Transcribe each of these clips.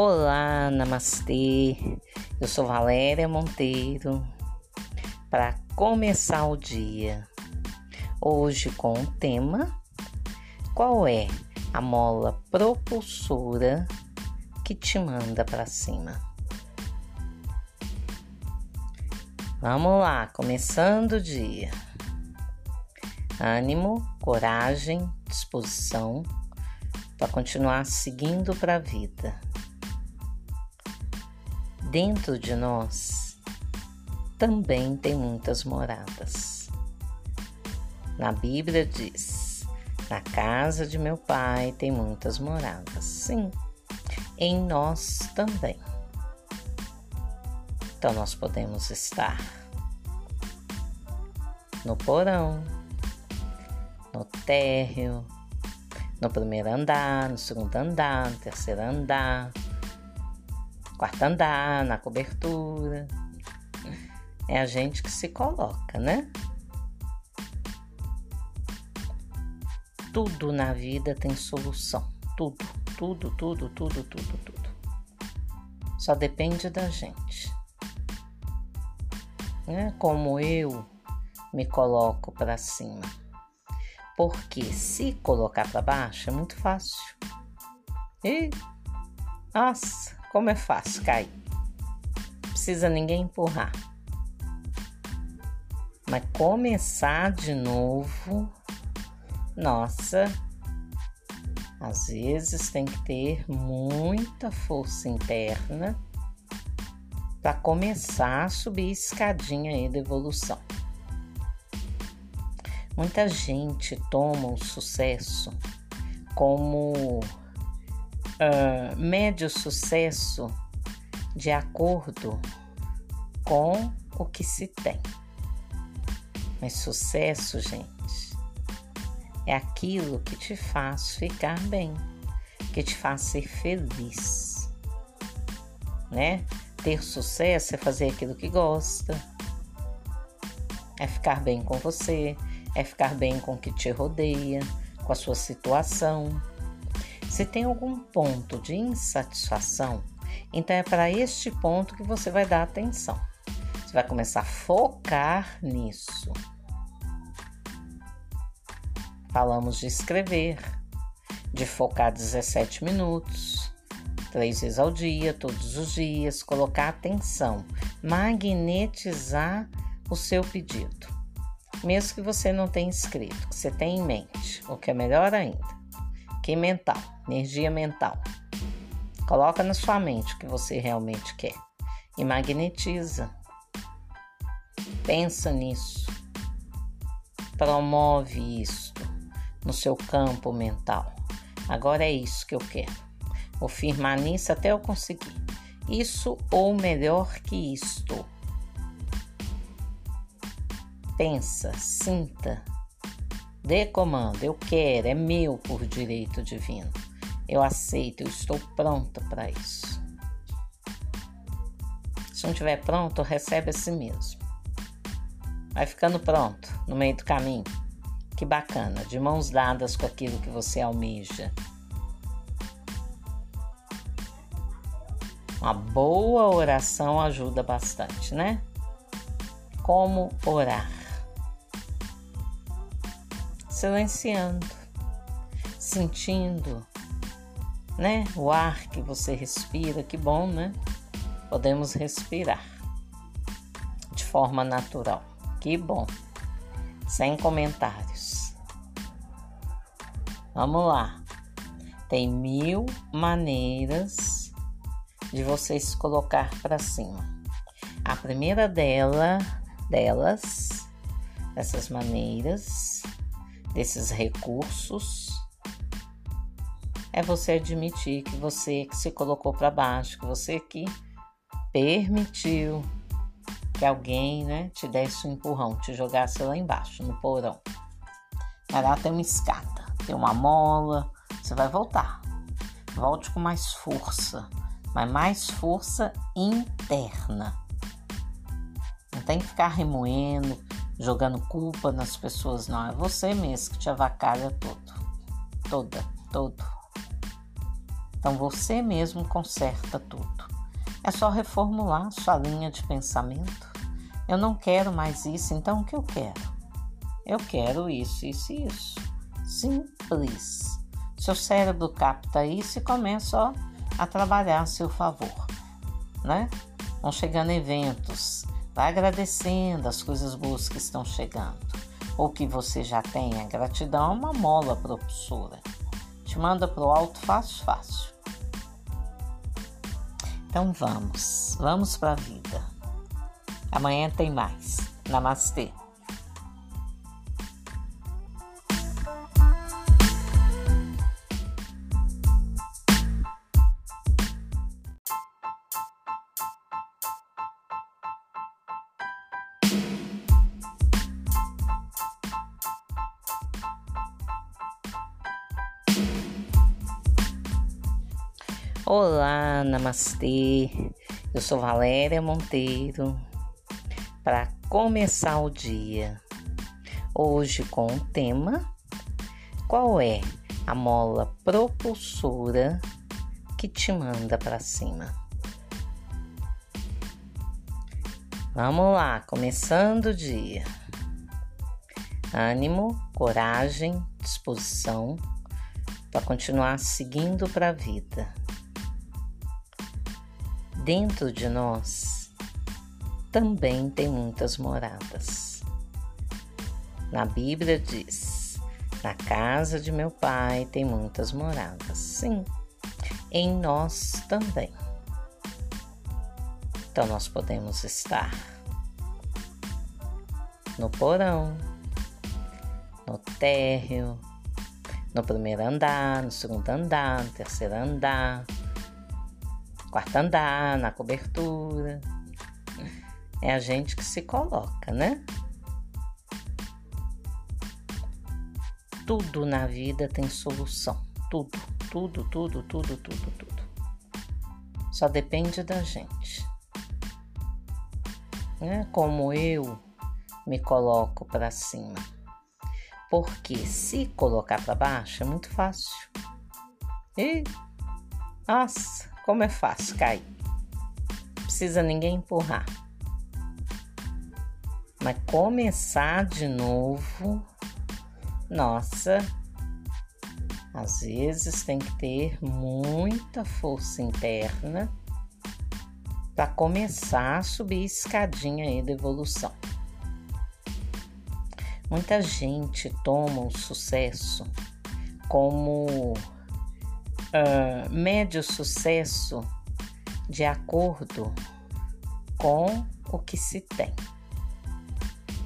Olá, namastê. Eu sou Valéria Monteiro. Para começar o dia, hoje com o tema: qual é a mola propulsora que te manda para cima? Vamos lá, começando o dia. Ânimo, coragem, disposição para continuar seguindo para a vida Dentro de nós também tem muitas moradas. Na Bíblia diz: Na casa de meu pai tem muitas moradas. Sim, em nós também. Então nós podemos estar no porão, no térreo, no primeiro andar, no segundo andar, no terceiro andar, quarto andar, na cobertura. É a gente que se coloca, né? Tudo na vida tem solução. Tudo, tudo, tudo, tudo, tudo, tudo. Só depende da gente. Né? Como eu me coloco para cima. Porque se colocar para baixo é muito fácil. E, nossa, como é fácil cair. Precisa ninguém empurrar. Mas começar de novo, nossa, às vezes tem que ter muita força interna para começar a subir a escadinha aí da evolução. Muita gente toma o sucesso como uh, médio sucesso de acordo com o que se tem. Mas sucesso, gente, é aquilo que te faz ficar bem, que te faz ser feliz, né? Ter sucesso é fazer aquilo que gosta, é ficar bem com você, é ficar bem com o que te rodeia, com a sua situação. Se tem algum ponto de insatisfação, então é para este ponto que você vai dar atenção. Você vai começar a focar nisso. Falamos de escrever, de focar 17 minutos, três vezes ao dia, todos os dias, colocar atenção, magnetizar o seu pedido. Mesmo que você não tenha escrito, que você tenha em mente, o que é melhor ainda que mental, energia mental. Coloca na sua mente o que você realmente quer e magnetiza. Pensa nisso. Promove isso no seu campo mental. Agora é isso que eu quero. Vou firmar nisso até eu conseguir. Isso ou melhor que isto. Pensa, sinta Dê comando, eu quero, é meu por direito divino. Eu aceito, eu estou pronta para isso. Se não estiver pronto, recebe a si mesmo. Vai ficando pronto no meio do caminho. Que bacana, de mãos dadas com aquilo que você almeja. Uma boa oração ajuda bastante, né? Como orar? Silenciando, sentindo, né? O ar que você respira, que bom, né? Podemos respirar de forma natural, que bom, sem comentários. Vamos lá, tem mil maneiras de você se colocar para cima. A primeira dela, delas, essas maneiras, desses recursos é você admitir que você que se colocou para baixo, que você que permitiu que alguém, né, te desse um empurrão, te jogasse lá embaixo no porão. Mas lá tem uma escada, tem uma mola, você vai voltar. Volte com mais força, mas mais força interna. Não tem que ficar remoendo, jogando culpa nas pessoas, não. É você mesmo que te avacalha todo. Toda, todo. Então você mesmo conserta tudo. É só reformular sua linha de pensamento. Eu não quero mais isso, então o que eu quero? Eu quero isso, isso e isso. Simples. Seu cérebro capta isso e começa ó, a trabalhar a seu favor, né? Vão chegando eventos, vai agradecendo as coisas boas que estão chegando. Ou que você já tem, a gratidão é uma mola propulsora. Te manda para o alto fácil, fácil. Então vamos, vamos para a vida. Amanhã tem mais. Namastê. Olá, namastê. Eu sou Valéria Monteiro. Para começar o dia, hoje com o tema: qual é a mola propulsora que te manda para cima? Vamos lá, começando o dia. Ânimo, coragem, disposição para continuar seguindo para a vida dentro de nós também tem muitas moradas. Na Bíblia diz: Na casa de meu pai tem muitas moradas. Sim, em nós também. Então nós podemos estar no porão, no térreo, no primeiro andar, no segundo andar, no terceiro andar, quarto andar, na cobertura. É a gente que se coloca, né? Tudo na vida tem solução. Tudo, tudo, tudo, tudo, tudo, tudo. Só depende da gente. Né? Como eu me coloco para cima. Porque se colocar para baixo é muito fácil. E, nossa, como é fácil cair. Precisa ninguém empurrar. Mas começar de novo, nossa, às vezes tem que ter muita força interna para começar a subir a escadinha aí da evolução. Muita gente toma o sucesso como uh, mede o sucesso de acordo com o que se tem.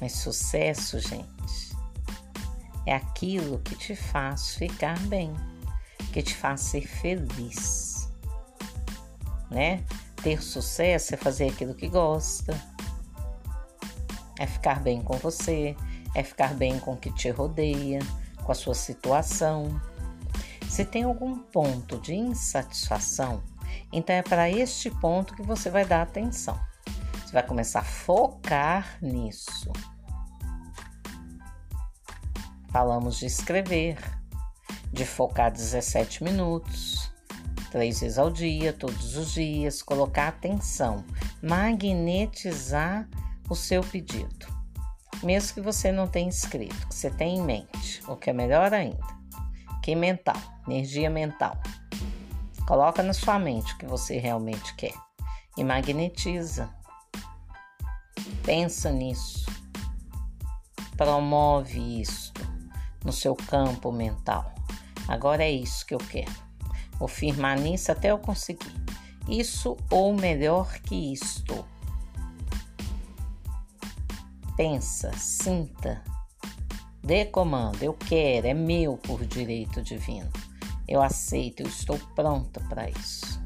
Mas sucesso, gente, é aquilo que te faz ficar bem, que te faz ser feliz, né? Ter sucesso é fazer aquilo que gosta, é ficar bem com você, é ficar bem com o que te rodeia, com a sua situação. Se tem algum ponto de insatisfação, então é para este ponto que você vai dar atenção. Você vai começar a focar nisso. Falamos de escrever, de focar 17 minutos, três vezes ao dia, todos os dias, colocar atenção, magnetizar o seu pedido. Mesmo que você não tenha escrito, que você tenha em mente, o que é melhor ainda que mental, energia mental. Coloca na sua mente o que você realmente quer e magnetiza. Pensa nisso. Promove isso no seu campo mental. Agora é isso que eu quero. Vou firmar nisso até eu conseguir. Isso ou melhor que isto. Pensa, sinta Dê comando, eu quero, é meu por direito divino. Eu aceito, eu estou pronta para isso.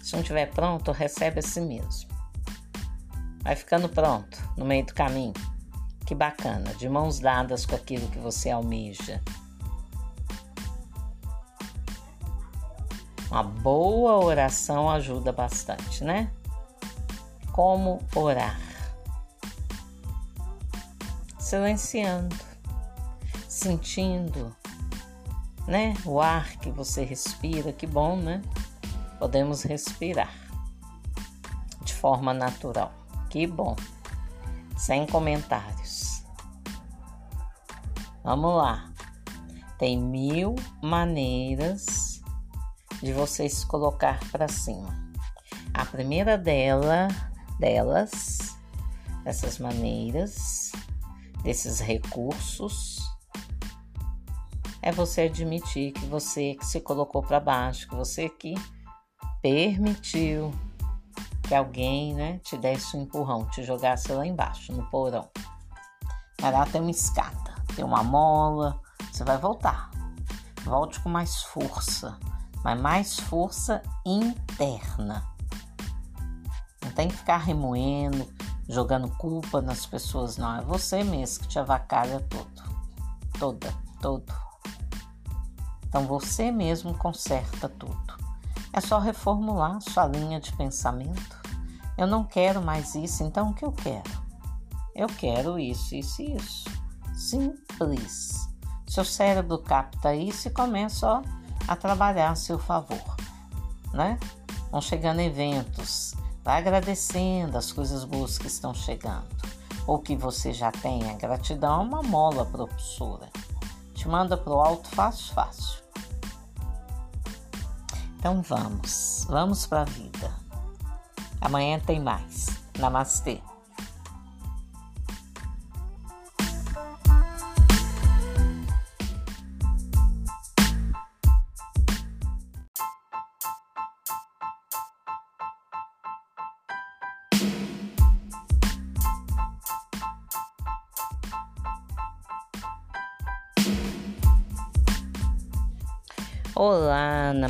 Se não estiver pronto, recebe a si mesmo. Vai ficando pronto no meio do caminho. Que bacana, de mãos dadas com aquilo que você almeja. Uma boa oração ajuda bastante, né? Como orar? Silenciando, sentindo né? O ar que você respira, que bom, né? Podemos respirar de forma natural. Que bom. Sem comentários. Vamos lá. Tem mil maneiras de você se colocar para cima. A primeira dela, delas, dessas maneiras, desses recursos, é você admitir que você que se colocou para baixo, que você que permitiu que alguém, né, te desse um empurrão, te jogasse lá embaixo no porão. Mas lá tem uma escada, tem uma mola, você vai voltar. Volte com mais força, mas mais força interna. Não tem que ficar remoendo, jogando culpa nas pessoas, não. É você mesmo que te avacalha todo. Toda, todo. Então você mesmo conserta tudo. É só reformular sua linha de pensamento. Eu não quero mais isso, então o que eu quero? Eu quero isso, isso e isso. Simples. Seu cérebro capta isso e começa ó, a trabalhar a seu favor, né? Vão chegando eventos, vai agradecendo as coisas boas que estão chegando, ou que você já tem. A gratidão é uma mola propulsora, te manda para o alto fácil, fácil. Então vamos, vamos para a vida. Amanhã tem mais. Namastê.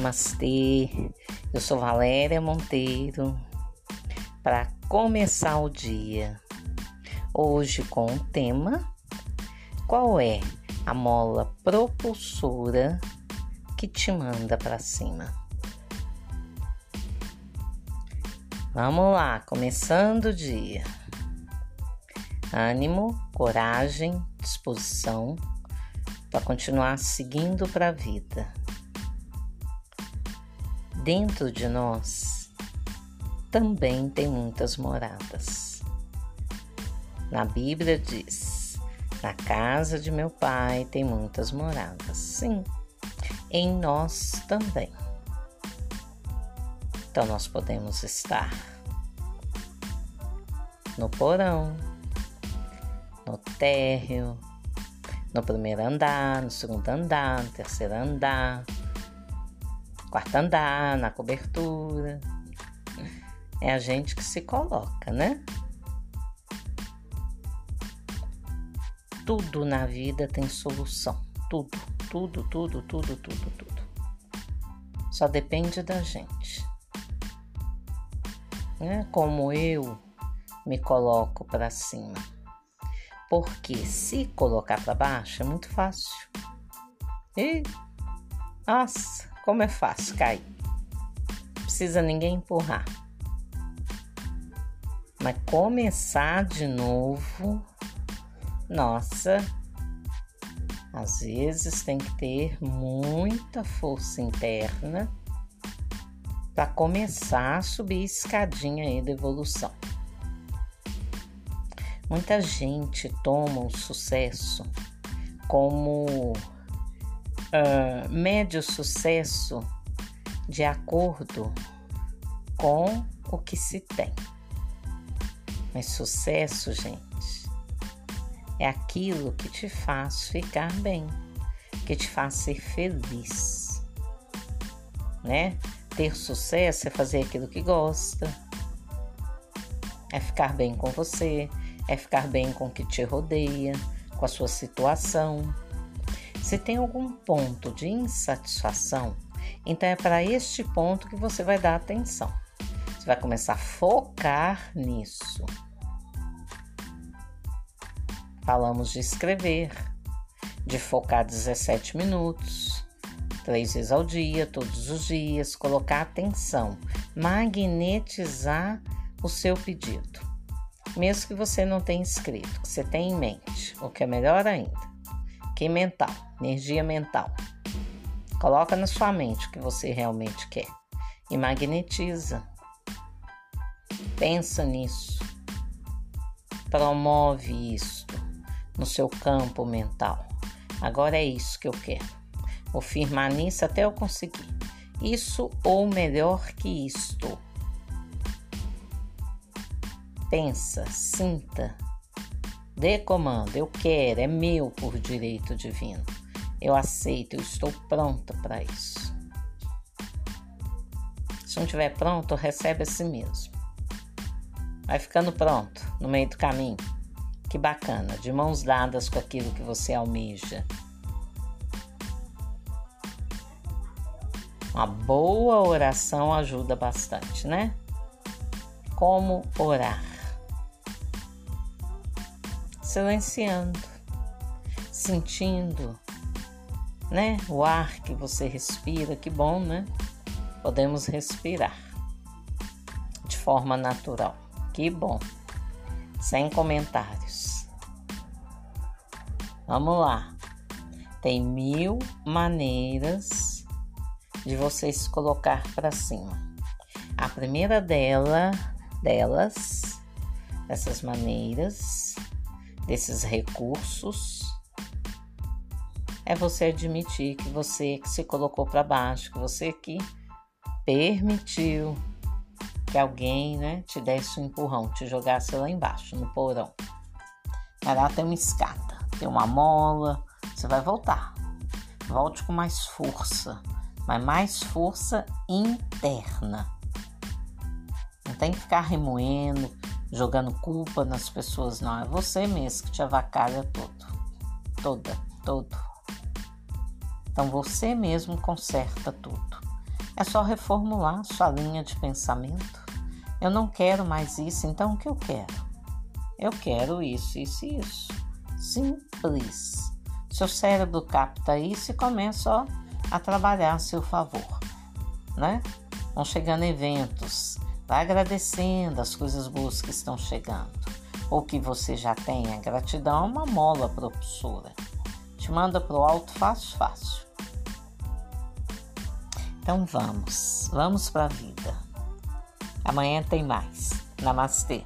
Namastê. Eu sou Valéria Monteiro. Para começar o dia, hoje com o tema: qual é a mola propulsora que te manda para cima? Vamos lá, começando o dia. Ânimo, coragem, disposição para continuar seguindo para a vida dentro de nós também tem muitas moradas. Na Bíblia diz: Na casa de meu pai tem muitas moradas. Sim, em nós também. Então nós podemos estar no porão, no térreo, no primeiro andar, no segundo andar, no terceiro andar, quarto andar, na cobertura. É a gente que se coloca, né? Tudo na vida tem solução. Tudo, tudo, tudo, tudo, tudo, tudo. Só depende da gente. Né? Como eu me coloco para cima. Porque se colocar para baixo é muito fácil. E, nossa, como é fácil cair. Precisa ninguém empurrar. Mas começar de novo, nossa, às vezes tem que ter muita força interna para começar a subir a escadinha aí da evolução. Muita gente toma o sucesso como uh, mede o sucesso de acordo com o que se tem. Mas sucesso, gente, é aquilo que te faz ficar bem, que te faz ser feliz, né? Ter sucesso é fazer aquilo que gosta, é ficar bem com você, é ficar bem com o que te rodeia, com a sua situação. Se tem algum ponto de insatisfação, então é para este ponto que você vai dar atenção. Você vai começar a focar nisso. Falamos de escrever, de focar 17 minutos, três vezes ao dia, todos os dias, colocar atenção, magnetizar o seu pedido. Mesmo que você não tenha escrito, que você tenha em mente, o que é melhor ainda que mental, energia mental. Coloca na sua mente o que você realmente quer e magnetiza. Pensa nisso. Promove isto no seu campo mental. Agora é isso que eu quero. Vou firmar nisso até eu conseguir. Isso ou melhor que isto. Pensa, sinta, dê comando. Eu quero, é meu por direito divino. Eu aceito, eu estou pronta para isso. Se não estiver pronto, recebe a si mesmo. Vai ficando pronto no meio do caminho. Que bacana, de mãos dadas com aquilo que você almeja. Uma boa oração ajuda bastante, né? Como orar? Silenciando, sentindo, né? O ar que você respira, que bom, né? Podemos respirar de forma natural. Que bom. Sem comentários. Vamos lá. Tem mil maneiras de você se colocar para cima. A primeira dela, delas, dessas maneiras, desses recursos, é você admitir que você que se colocou para baixo, que você que permitiu que alguém né, te desse um empurrão, te jogasse lá embaixo, no porão. Mas lá tem uma escada, tem uma mola, você vai voltar. Volte com mais força, mas mais força interna. Não tem que ficar remoendo, jogando culpa nas pessoas, não. É você mesmo que te avacalha todo. Toda, todo. Então você mesmo conserta tudo. É só reformular sua linha de pensamento eu não quero mais isso, então o que eu quero? Eu quero isso, isso e isso. Simples. Seu cérebro capta isso e começa ó, a trabalhar a seu favor, né? Vão chegando eventos, vai agradecendo as coisas boas que estão chegando. Ou que você já tem, a gratidão é uma mola propulsora. Te manda para o alto fácil, fácil. Então vamos, vamos para a vida. Amanhã tem mais. Namastê.